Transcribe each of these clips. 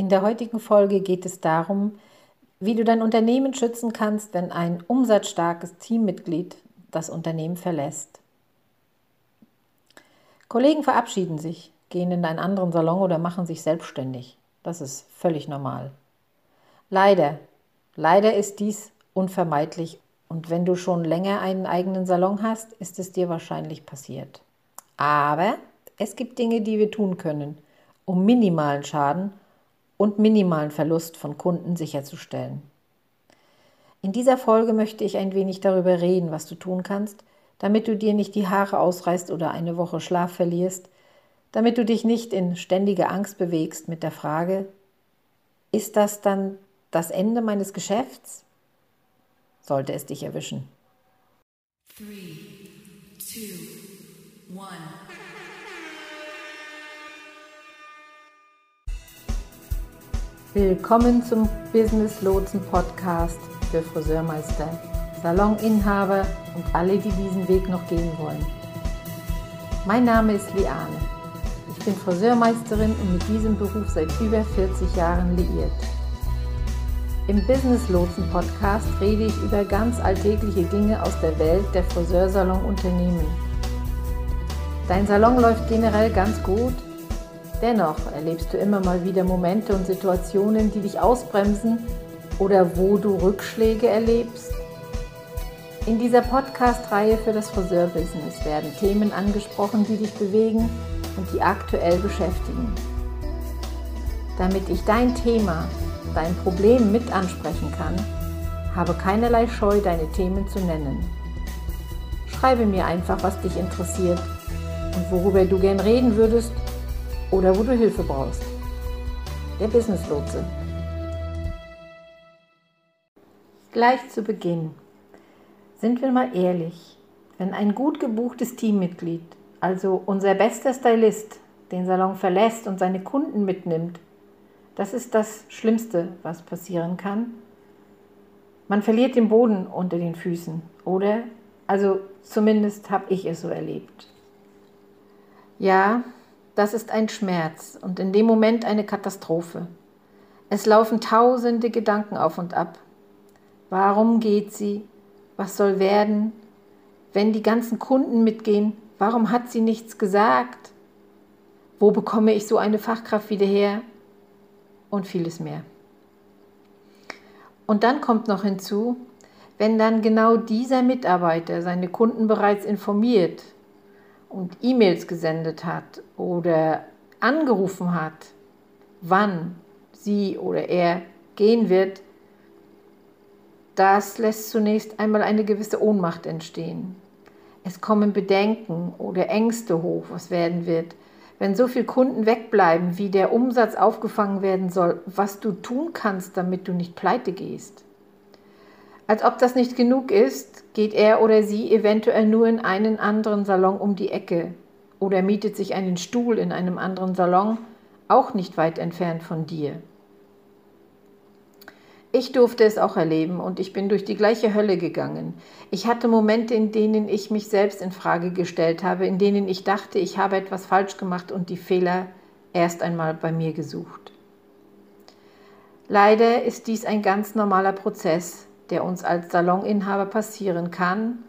In der heutigen Folge geht es darum, wie du dein Unternehmen schützen kannst, wenn ein umsatzstarkes Teammitglied das Unternehmen verlässt. Kollegen verabschieden sich, gehen in einen anderen Salon oder machen sich selbstständig. Das ist völlig normal. Leider, leider ist dies unvermeidlich und wenn du schon länger einen eigenen Salon hast, ist es dir wahrscheinlich passiert. Aber es gibt Dinge, die wir tun können, um minimalen Schaden und minimalen Verlust von Kunden sicherzustellen. In dieser Folge möchte ich ein wenig darüber reden, was du tun kannst, damit du dir nicht die Haare ausreißt oder eine Woche Schlaf verlierst, damit du dich nicht in ständige Angst bewegst mit der Frage, ist das dann das Ende meines Geschäfts? Sollte es dich erwischen. Three, two, one. Willkommen zum Business Lotsen Podcast für Friseurmeister, Saloninhaber und alle, die diesen Weg noch gehen wollen. Mein Name ist Liane. Ich bin Friseurmeisterin und mit diesem Beruf seit über 40 Jahren liiert. Im Business Lotsen Podcast rede ich über ganz alltägliche Dinge aus der Welt der Friseursalon-Unternehmen. Dein Salon läuft generell ganz gut Dennoch erlebst du immer mal wieder Momente und Situationen, die dich ausbremsen oder wo du Rückschläge erlebst. In dieser Podcast-Reihe für das Friseurbusiness werden Themen angesprochen, die dich bewegen und die aktuell beschäftigen. Damit ich dein Thema, dein Problem mit ansprechen kann, habe keinerlei Scheu, deine Themen zu nennen. Schreibe mir einfach, was dich interessiert und worüber du gern reden würdest oder wo du Hilfe brauchst. Der Business Lotse. Gleich zu Beginn. Sind wir mal ehrlich, wenn ein gut gebuchtes Teammitglied, also unser bester Stylist, den Salon verlässt und seine Kunden mitnimmt, das ist das Schlimmste, was passieren kann. Man verliert den Boden unter den Füßen, oder? Also zumindest habe ich es so erlebt. Ja, das ist ein Schmerz und in dem Moment eine Katastrophe. Es laufen tausende Gedanken auf und ab. Warum geht sie? Was soll werden? Wenn die ganzen Kunden mitgehen, warum hat sie nichts gesagt? Wo bekomme ich so eine Fachkraft wieder her? Und vieles mehr. Und dann kommt noch hinzu, wenn dann genau dieser Mitarbeiter seine Kunden bereits informiert, und E-Mails gesendet hat oder angerufen hat, wann sie oder er gehen wird, das lässt zunächst einmal eine gewisse Ohnmacht entstehen. Es kommen Bedenken oder Ängste hoch, was werden wird. Wenn so viele Kunden wegbleiben, wie der Umsatz aufgefangen werden soll, was du tun kannst, damit du nicht pleite gehst. Als ob das nicht genug ist, geht er oder sie eventuell nur in einen anderen Salon um die Ecke oder mietet sich einen Stuhl in einem anderen Salon, auch nicht weit entfernt von dir. Ich durfte es auch erleben und ich bin durch die gleiche Hölle gegangen. Ich hatte Momente, in denen ich mich selbst in Frage gestellt habe, in denen ich dachte, ich habe etwas falsch gemacht und die Fehler erst einmal bei mir gesucht. Leider ist dies ein ganz normaler Prozess, der uns als Saloninhaber passieren kann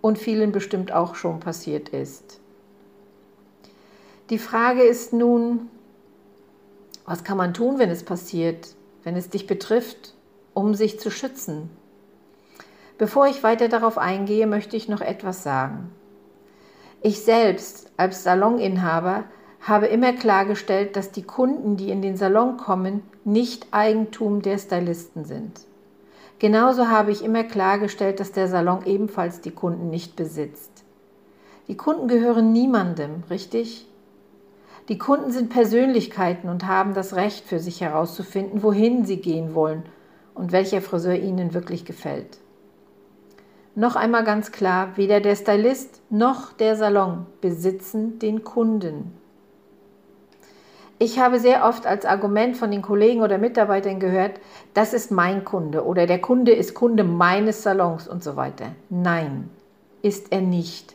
und vielen bestimmt auch schon passiert ist. Die Frage ist nun, was kann man tun, wenn es passiert, wenn es dich betrifft, um sich zu schützen? Bevor ich weiter darauf eingehe, möchte ich noch etwas sagen. Ich selbst als Saloninhaber habe immer klargestellt, dass die Kunden, die in den Salon kommen, nicht Eigentum der Stylisten sind. Genauso habe ich immer klargestellt, dass der Salon ebenfalls die Kunden nicht besitzt. Die Kunden gehören niemandem, richtig? Die Kunden sind Persönlichkeiten und haben das Recht für sich herauszufinden, wohin sie gehen wollen und welcher Friseur ihnen wirklich gefällt. Noch einmal ganz klar, weder der Stylist noch der Salon besitzen den Kunden. Ich habe sehr oft als Argument von den Kollegen oder Mitarbeitern gehört, das ist mein Kunde oder der Kunde ist Kunde meines Salons und so weiter. Nein, ist er nicht.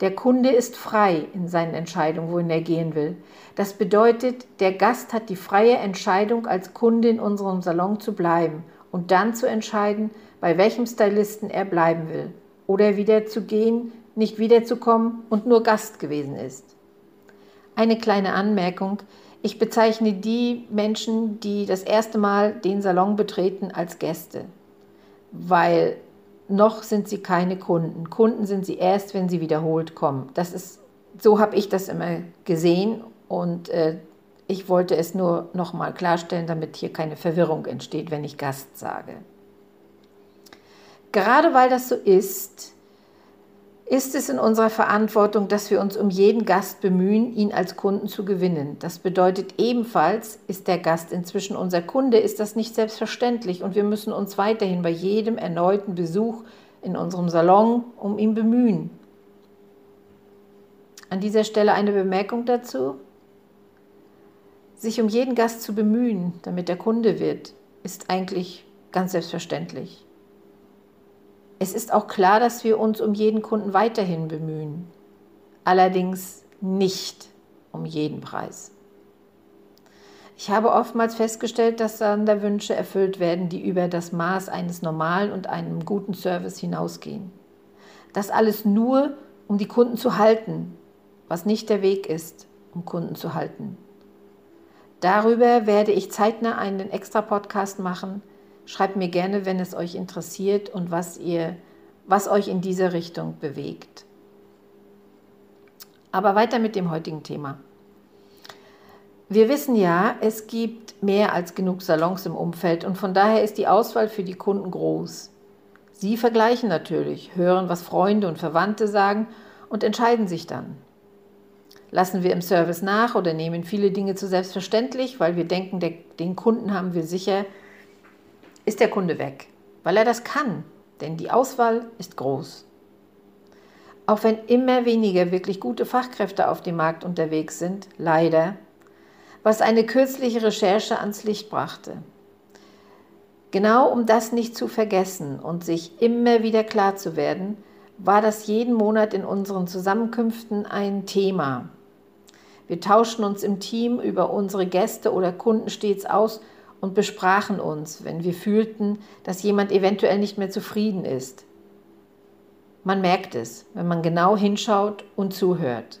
Der Kunde ist frei in seinen Entscheidungen, wohin er gehen will. Das bedeutet, der Gast hat die freie Entscheidung, als Kunde in unserem Salon zu bleiben und dann zu entscheiden, bei welchem Stylisten er bleiben will oder wieder zu gehen, nicht wiederzukommen und nur Gast gewesen ist. Eine kleine Anmerkung. Ich bezeichne die Menschen, die das erste Mal den Salon betreten, als Gäste, weil noch sind sie keine Kunden. Kunden sind sie erst, wenn sie wiederholt kommen. Das ist, so habe ich das immer gesehen und äh, ich wollte es nur noch mal klarstellen, damit hier keine Verwirrung entsteht, wenn ich Gast sage. Gerade weil das so ist, ist es in unserer Verantwortung, dass wir uns um jeden Gast bemühen, ihn als Kunden zu gewinnen. Das bedeutet ebenfalls, ist der Gast inzwischen unser Kunde, ist das nicht selbstverständlich und wir müssen uns weiterhin bei jedem erneuten Besuch in unserem Salon um ihn bemühen. An dieser Stelle eine Bemerkung dazu. Sich um jeden Gast zu bemühen, damit er Kunde wird, ist eigentlich ganz selbstverständlich. Es ist auch klar, dass wir uns um jeden Kunden weiterhin bemühen, allerdings nicht um jeden Preis. Ich habe oftmals festgestellt, dass dann der Wünsche erfüllt werden, die über das Maß eines normalen und einem guten Service hinausgehen. Das alles nur, um die Kunden zu halten, was nicht der Weg ist, um Kunden zu halten. Darüber werde ich zeitnah einen extra Podcast machen, Schreibt mir gerne, wenn es euch interessiert und was, ihr, was euch in dieser Richtung bewegt. Aber weiter mit dem heutigen Thema. Wir wissen ja, es gibt mehr als genug Salons im Umfeld und von daher ist die Auswahl für die Kunden groß. Sie vergleichen natürlich, hören, was Freunde und Verwandte sagen und entscheiden sich dann. Lassen wir im Service nach oder nehmen viele Dinge zu selbstverständlich, weil wir denken, den Kunden haben wir sicher ist der Kunde weg, weil er das kann, denn die Auswahl ist groß. Auch wenn immer weniger wirklich gute Fachkräfte auf dem Markt unterwegs sind, leider, was eine kürzliche Recherche ans Licht brachte. Genau um das nicht zu vergessen und sich immer wieder klar zu werden, war das jeden Monat in unseren Zusammenkünften ein Thema. Wir tauschten uns im Team über unsere Gäste oder Kunden stets aus und besprachen uns, wenn wir fühlten, dass jemand eventuell nicht mehr zufrieden ist. Man merkt es, wenn man genau hinschaut und zuhört.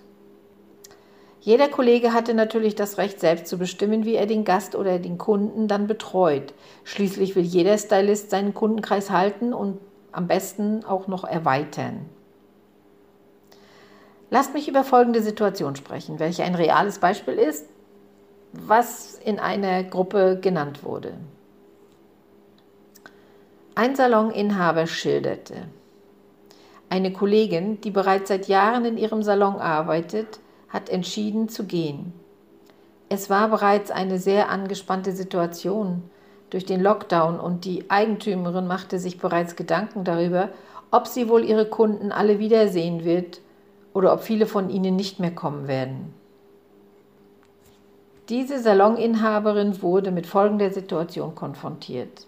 Jeder Kollege hatte natürlich das Recht, selbst zu bestimmen, wie er den Gast oder den Kunden dann betreut. Schließlich will jeder Stylist seinen Kundenkreis halten und am besten auch noch erweitern. Lasst mich über folgende Situation sprechen, welche ein reales Beispiel ist, was in einer Gruppe genannt wurde. Ein Saloninhaber schilderte, eine Kollegin, die bereits seit Jahren in ihrem Salon arbeitet, hat entschieden zu gehen. Es war bereits eine sehr angespannte Situation durch den Lockdown und die Eigentümerin machte sich bereits Gedanken darüber, ob sie wohl ihre Kunden alle wiedersehen wird oder ob viele von ihnen nicht mehr kommen werden. Diese Saloninhaberin wurde mit folgender Situation konfrontiert.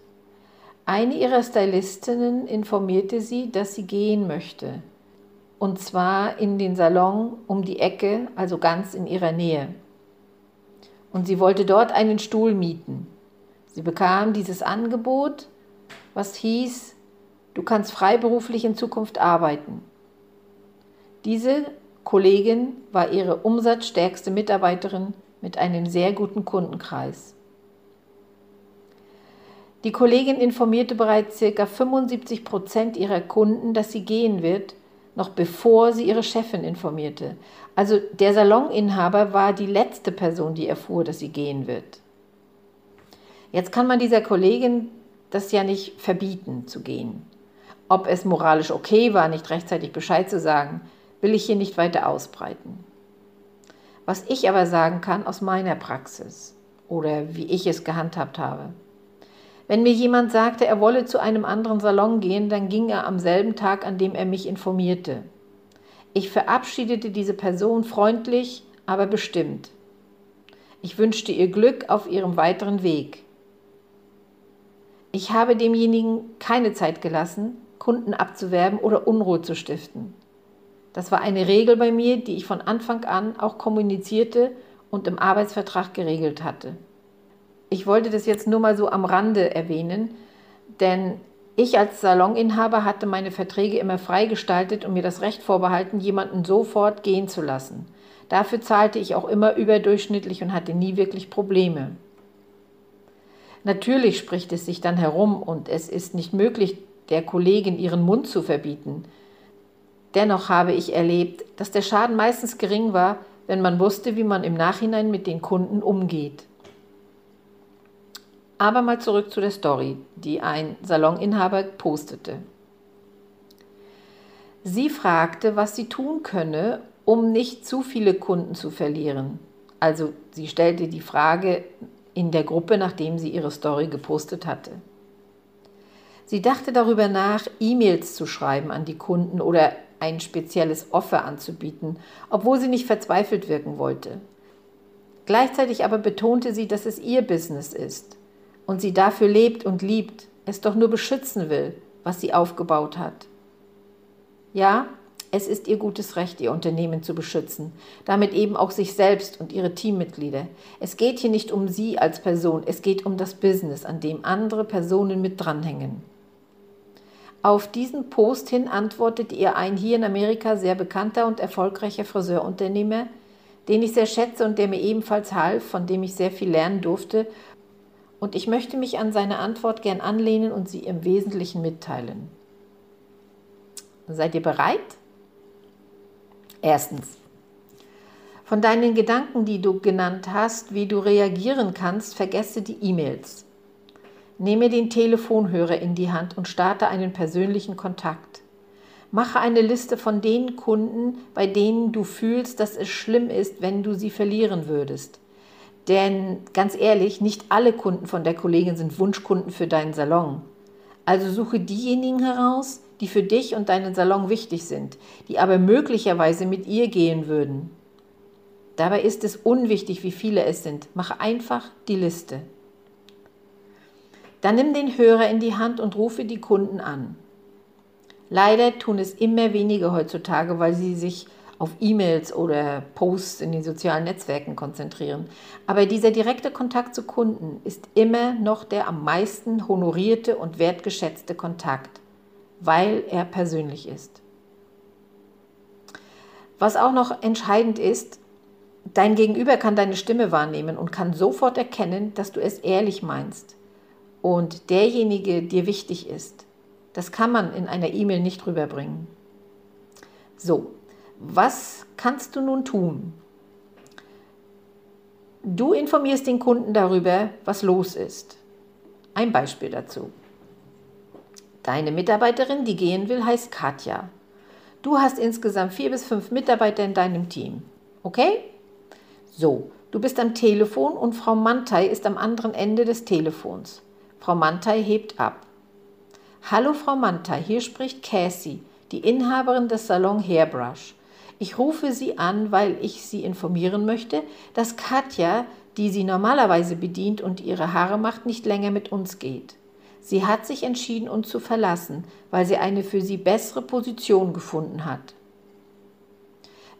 Eine ihrer Stylistinnen informierte sie, dass sie gehen möchte. Und zwar in den Salon um die Ecke, also ganz in ihrer Nähe. Und sie wollte dort einen Stuhl mieten. Sie bekam dieses Angebot, was hieß, du kannst freiberuflich in Zukunft arbeiten. Diese Kollegin war ihre umsatzstärkste Mitarbeiterin mit einem sehr guten Kundenkreis. Die Kollegin informierte bereits ca. 75 Prozent ihrer Kunden, dass sie gehen wird, noch bevor sie ihre Chefin informierte. Also der Saloninhaber war die letzte Person, die erfuhr, dass sie gehen wird. Jetzt kann man dieser Kollegin das ja nicht verbieten zu gehen. Ob es moralisch okay war, nicht rechtzeitig Bescheid zu sagen, will ich hier nicht weiter ausbreiten. Was ich aber sagen kann aus meiner Praxis oder wie ich es gehandhabt habe. Wenn mir jemand sagte, er wolle zu einem anderen Salon gehen, dann ging er am selben Tag, an dem er mich informierte. Ich verabschiedete diese Person freundlich, aber bestimmt. Ich wünschte ihr Glück auf ihrem weiteren Weg. Ich habe demjenigen keine Zeit gelassen, Kunden abzuwerben oder Unruhe zu stiften. Das war eine Regel bei mir, die ich von Anfang an auch kommunizierte und im Arbeitsvertrag geregelt hatte. Ich wollte das jetzt nur mal so am Rande erwähnen, denn ich als Saloninhaber hatte meine Verträge immer freigestaltet und mir das Recht vorbehalten, jemanden sofort gehen zu lassen. Dafür zahlte ich auch immer überdurchschnittlich und hatte nie wirklich Probleme. Natürlich spricht es sich dann herum und es ist nicht möglich, der Kollegin ihren Mund zu verbieten. Dennoch habe ich erlebt, dass der Schaden meistens gering war, wenn man wusste, wie man im Nachhinein mit den Kunden umgeht. Aber mal zurück zu der Story, die ein Saloninhaber postete. Sie fragte, was sie tun könne, um nicht zu viele Kunden zu verlieren. Also sie stellte die Frage in der Gruppe, nachdem sie ihre Story gepostet hatte. Sie dachte darüber nach, E-Mails zu schreiben an die Kunden oder ein spezielles Offer anzubieten, obwohl sie nicht verzweifelt wirken wollte. Gleichzeitig aber betonte sie, dass es ihr Business ist und sie dafür lebt und liebt, es doch nur beschützen will, was sie aufgebaut hat. Ja, es ist ihr gutes Recht, ihr Unternehmen zu beschützen, damit eben auch sich selbst und ihre Teammitglieder. Es geht hier nicht um sie als Person, es geht um das Business, an dem andere Personen mit dranhängen. Auf diesen Post hin antwortete ihr ein hier in Amerika sehr bekannter und erfolgreicher Friseurunternehmer, den ich sehr schätze und der mir ebenfalls half, von dem ich sehr viel lernen durfte. Und ich möchte mich an seine Antwort gern anlehnen und sie im Wesentlichen mitteilen. Seid ihr bereit? Erstens. Von deinen Gedanken, die du genannt hast, wie du reagieren kannst, vergesse die E-Mails. Nehme den Telefonhörer in die Hand und starte einen persönlichen Kontakt. Mache eine Liste von den Kunden, bei denen du fühlst, dass es schlimm ist, wenn du sie verlieren würdest. Denn ganz ehrlich, nicht alle Kunden von der Kollegin sind Wunschkunden für deinen Salon. Also suche diejenigen heraus, die für dich und deinen Salon wichtig sind, die aber möglicherweise mit ihr gehen würden. Dabei ist es unwichtig, wie viele es sind. Mache einfach die Liste. Dann nimm den Hörer in die Hand und rufe die Kunden an. Leider tun es immer weniger heutzutage, weil sie sich auf E-Mails oder Posts in den sozialen Netzwerken konzentrieren. Aber dieser direkte Kontakt zu Kunden ist immer noch der am meisten honorierte und wertgeschätzte Kontakt, weil er persönlich ist. Was auch noch entscheidend ist, dein Gegenüber kann deine Stimme wahrnehmen und kann sofort erkennen, dass du es ehrlich meinst und derjenige dir wichtig ist. Das kann man in einer E-Mail nicht rüberbringen. So, was kannst du nun tun? Du informierst den Kunden darüber, was los ist. Ein Beispiel dazu. Deine Mitarbeiterin, die gehen will, heißt Katja. Du hast insgesamt vier bis fünf Mitarbeiter in deinem Team. Okay? So, du bist am Telefon und Frau Mantei ist am anderen Ende des Telefons. Frau Mantei hebt ab. Hallo Frau Mantei, hier spricht Cassie, die Inhaberin des Salon Hairbrush. Ich rufe Sie an, weil ich Sie informieren möchte, dass Katja, die Sie normalerweise bedient und ihre Haare macht, nicht länger mit uns geht. Sie hat sich entschieden, uns zu verlassen, weil sie eine für sie bessere Position gefunden hat.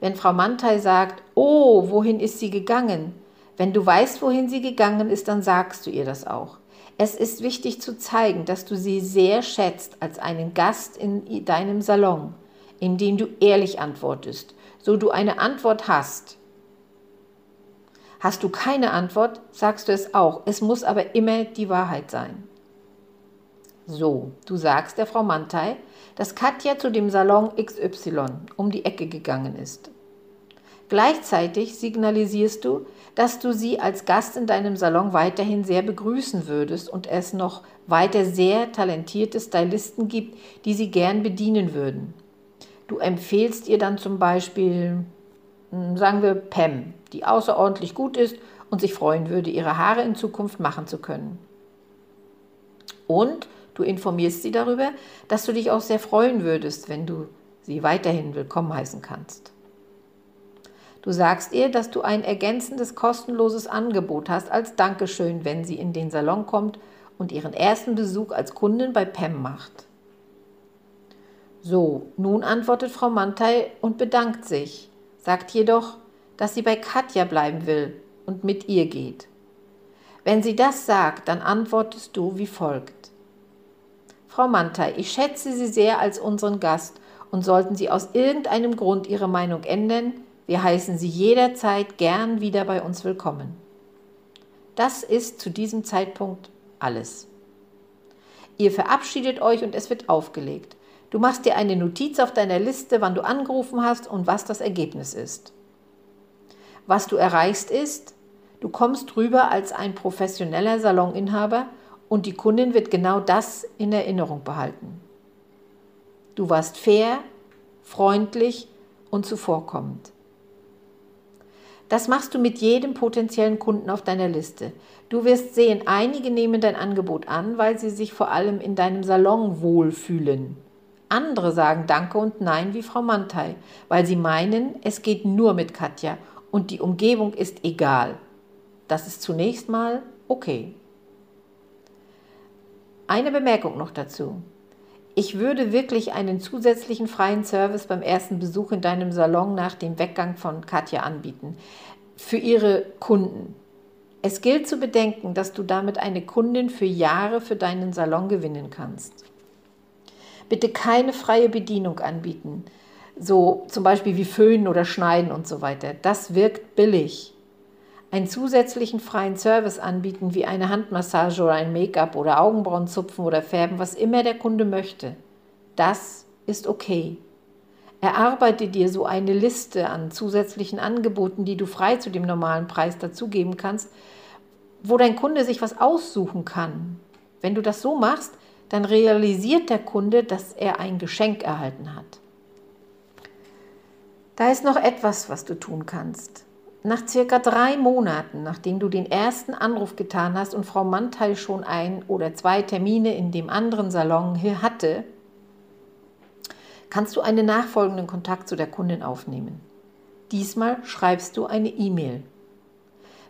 Wenn Frau Mantei sagt, oh, wohin ist sie gegangen? Wenn du weißt, wohin sie gegangen ist, dann sagst du ihr das auch. Es ist wichtig zu zeigen, dass du sie sehr schätzt als einen Gast in deinem Salon, indem du ehrlich antwortest, so du eine Antwort hast. Hast du keine Antwort, sagst du es auch. Es muss aber immer die Wahrheit sein. So, du sagst der Frau Mantei, dass Katja zu dem Salon XY um die Ecke gegangen ist. Gleichzeitig signalisierst du, dass du sie als Gast in deinem Salon weiterhin sehr begrüßen würdest und es noch weiter sehr talentierte Stylisten gibt, die sie gern bedienen würden. Du empfehlst ihr dann zum Beispiel, hm, sagen wir, Pam, die außerordentlich gut ist und sich freuen würde, ihre Haare in Zukunft machen zu können. Und du informierst sie darüber, dass du dich auch sehr freuen würdest, wenn du sie weiterhin willkommen heißen kannst. Du sagst ihr, dass du ein ergänzendes kostenloses Angebot hast als Dankeschön, wenn sie in den Salon kommt und ihren ersten Besuch als Kundin bei Pam macht. So, nun antwortet Frau Mantei und bedankt sich, sagt jedoch, dass sie bei Katja bleiben will und mit ihr geht. Wenn sie das sagt, dann antwortest du wie folgt. Frau Mantei, ich schätze Sie sehr als unseren Gast und sollten Sie aus irgendeinem Grund Ihre Meinung ändern, wir heißen Sie jederzeit gern wieder bei uns willkommen. Das ist zu diesem Zeitpunkt alles. Ihr verabschiedet euch und es wird aufgelegt. Du machst dir eine Notiz auf deiner Liste, wann du angerufen hast und was das Ergebnis ist. Was du erreichst ist, du kommst rüber als ein professioneller Saloninhaber und die Kundin wird genau das in Erinnerung behalten. Du warst fair, freundlich und zuvorkommend. Das machst du mit jedem potenziellen Kunden auf deiner Liste. Du wirst sehen, einige nehmen dein Angebot an, weil sie sich vor allem in deinem Salon wohlfühlen. Andere sagen Danke und Nein wie Frau Mantei, weil sie meinen, es geht nur mit Katja und die Umgebung ist egal. Das ist zunächst mal okay. Eine Bemerkung noch dazu. Ich würde wirklich einen zusätzlichen freien Service beim ersten Besuch in deinem Salon nach dem Weggang von Katja anbieten. Für ihre Kunden. Es gilt zu bedenken, dass du damit eine Kundin für Jahre für deinen Salon gewinnen kannst. Bitte keine freie Bedienung anbieten, so zum Beispiel wie Föhnen oder Schneiden und so weiter. Das wirkt billig. Einen zusätzlichen freien Service anbieten, wie eine Handmassage oder ein Make-up oder Augenbrauen zupfen oder färben, was immer der Kunde möchte. Das ist okay. Erarbeite dir so eine Liste an zusätzlichen Angeboten, die du frei zu dem normalen Preis dazugeben kannst, wo dein Kunde sich was aussuchen kann. Wenn du das so machst, dann realisiert der Kunde, dass er ein Geschenk erhalten hat. Da ist noch etwas, was du tun kannst. Nach circa drei Monaten, nachdem du den ersten Anruf getan hast und Frau Mantel schon ein oder zwei Termine in dem anderen Salon hier hatte, kannst du einen nachfolgenden Kontakt zu der Kundin aufnehmen. Diesmal schreibst du eine E-Mail.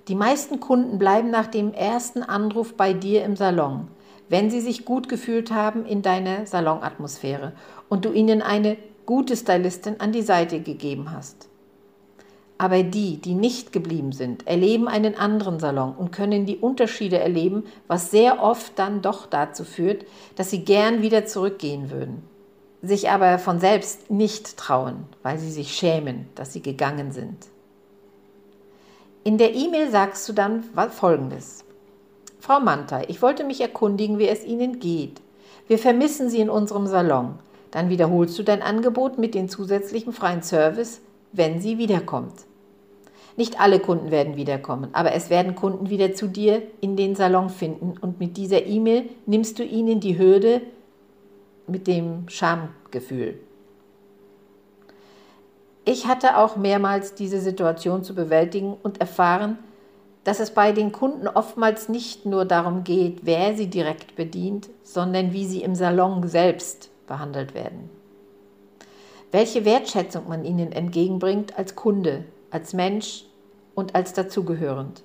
Die meisten Kunden bleiben nach dem ersten Anruf bei dir im Salon wenn sie sich gut gefühlt haben in deiner Salonatmosphäre und du ihnen eine gute Stylistin an die Seite gegeben hast. Aber die, die nicht geblieben sind, erleben einen anderen Salon und können die Unterschiede erleben, was sehr oft dann doch dazu führt, dass sie gern wieder zurückgehen würden, sich aber von selbst nicht trauen, weil sie sich schämen, dass sie gegangen sind. In der E-Mail sagst du dann Folgendes. Frau Manta, ich wollte mich erkundigen, wie es Ihnen geht. Wir vermissen Sie in unserem Salon. Dann wiederholst du dein Angebot mit dem zusätzlichen freien Service, wenn sie wiederkommt. Nicht alle Kunden werden wiederkommen, aber es werden Kunden wieder zu dir in den Salon finden und mit dieser E-Mail nimmst du ihnen die Hürde mit dem Schamgefühl. Ich hatte auch mehrmals diese Situation zu bewältigen und erfahren, dass es bei den Kunden oftmals nicht nur darum geht, wer sie direkt bedient, sondern wie sie im Salon selbst behandelt werden. Welche Wertschätzung man ihnen entgegenbringt als Kunde, als Mensch und als dazugehörend.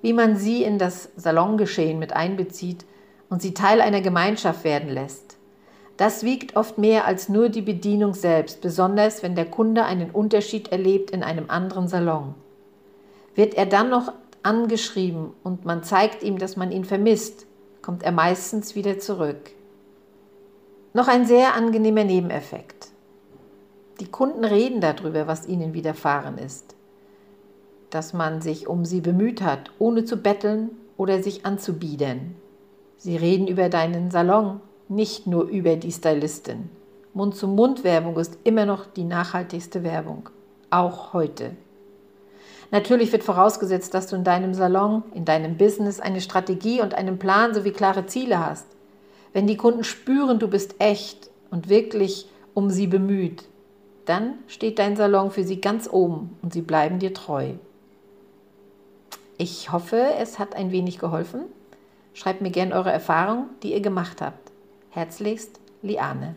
Wie man sie in das Salongeschehen mit einbezieht und sie Teil einer Gemeinschaft werden lässt. Das wiegt oft mehr als nur die Bedienung selbst, besonders wenn der Kunde einen Unterschied erlebt in einem anderen Salon. Wird er dann noch angeschrieben und man zeigt ihm, dass man ihn vermisst, kommt er meistens wieder zurück. Noch ein sehr angenehmer Nebeneffekt. Die Kunden reden darüber, was ihnen widerfahren ist. Dass man sich um sie bemüht hat, ohne zu betteln oder sich anzubiedern. Sie reden über deinen Salon, nicht nur über die Stylistin. Mund-zu-Mund-Werbung ist immer noch die nachhaltigste Werbung, auch heute. Natürlich wird vorausgesetzt, dass du in deinem Salon, in deinem Business eine Strategie und einen Plan sowie klare Ziele hast. Wenn die Kunden spüren, du bist echt und wirklich um sie bemüht, dann steht dein Salon für sie ganz oben und sie bleiben dir treu. Ich hoffe, es hat ein wenig geholfen. Schreibt mir gerne eure Erfahrungen, die ihr gemacht habt. Herzlichst, Liane.